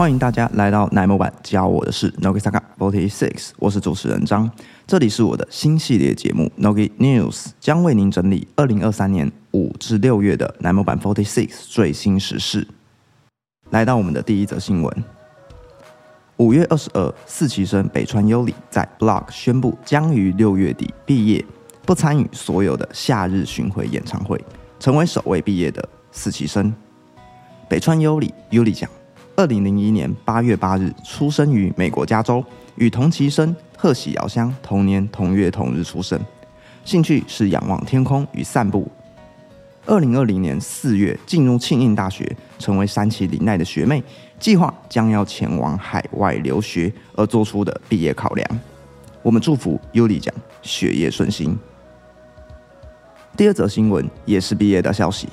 欢迎大家来到奶模版教我的事 Nogi Saka Forty Six，我是主持人张，这里是我的新系列节目 Nogi News，将为您整理二零二三年五至六月的奶模版 Forty Six 最新时事。来到我们的第一则新闻，五月二十二，四期生北川优里在 Blog 宣布将于六月底毕业，不参与所有的夏日巡回演唱会，成为首位毕业的四期生。北川优里优里奖，二零零一年八月八日出生于美国加州，与同期生贺喜遥香同年同月同日出生。兴趣是仰望天空与散步。二零二零年四月进入庆应大学，成为山崎里奈的学妹，计划将要前往海外留学而做出的毕业考量。我们祝福优里奖学业顺心。第二则新闻也是毕业的消息。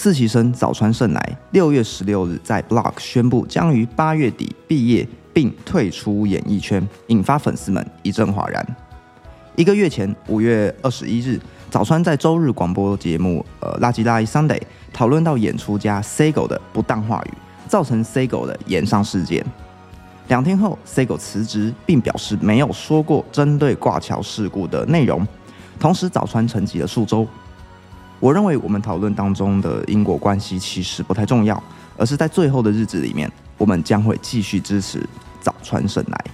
四期生早川胜来六月十六日在 Blog 宣布将于八月底毕业并退出演艺圈，引发粉丝们一阵哗然。一个月前，五月二十一日，早川在周日广播节目《呃垃圾垃圾 Sunday》讨论到演出家 Sego 的不当话语，造成 Sego 的演上事件。两天后，Sego 辞职，并表示没有说过针对挂桥事故的内容。同时，早川沉寂了数周。我认为我们讨论当中的因果关系其实不太重要，而是在最后的日子里面，我们将会继续支持早川胜来。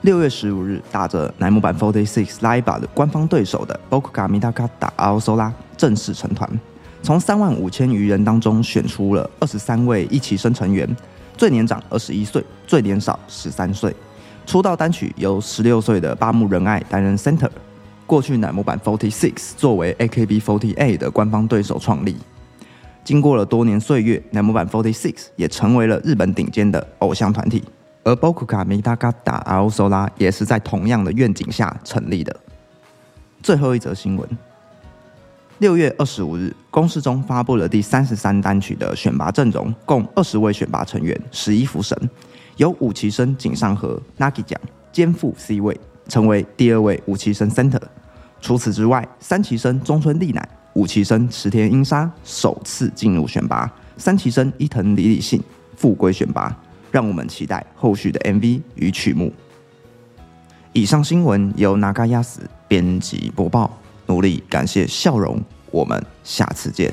六月十五日，打着乃木坂 Forty Six Live 的官方对手的 Bokuga Mitaka 打 Aosola 正式成团，从三万五千余人当中选出了二十三位一期生成员，最年长二十一岁，最年少十三岁。出道单曲由十六岁的八木仁爱担任 Center。过去乃木坂 Forty Six 作为 AKB Forty Eight 的官方对手创立，经过了多年岁月，乃木坂 Forty Six 也成为了日本顶尖的偶像团体。而 Bokuka Mitaka 阿 o 索拉也是在同样的愿景下成立的。最后一则新闻：六月二十五日，公司中发布了第三十三单曲的选拔阵容，共二十位选拔成员，十一福神，由五期生井上和 Nagi 奖肩负 C 位，成为第二位五期生 Center。除此之外，三旗生中村丽乃、五旗生池田英沙首次进入选拔，三旗生伊藤李理信复归选拔。让我们期待后续的 MV 与曲目。以上新闻由拿嘎亚斯编辑播报，努力感谢笑容，我们下次见。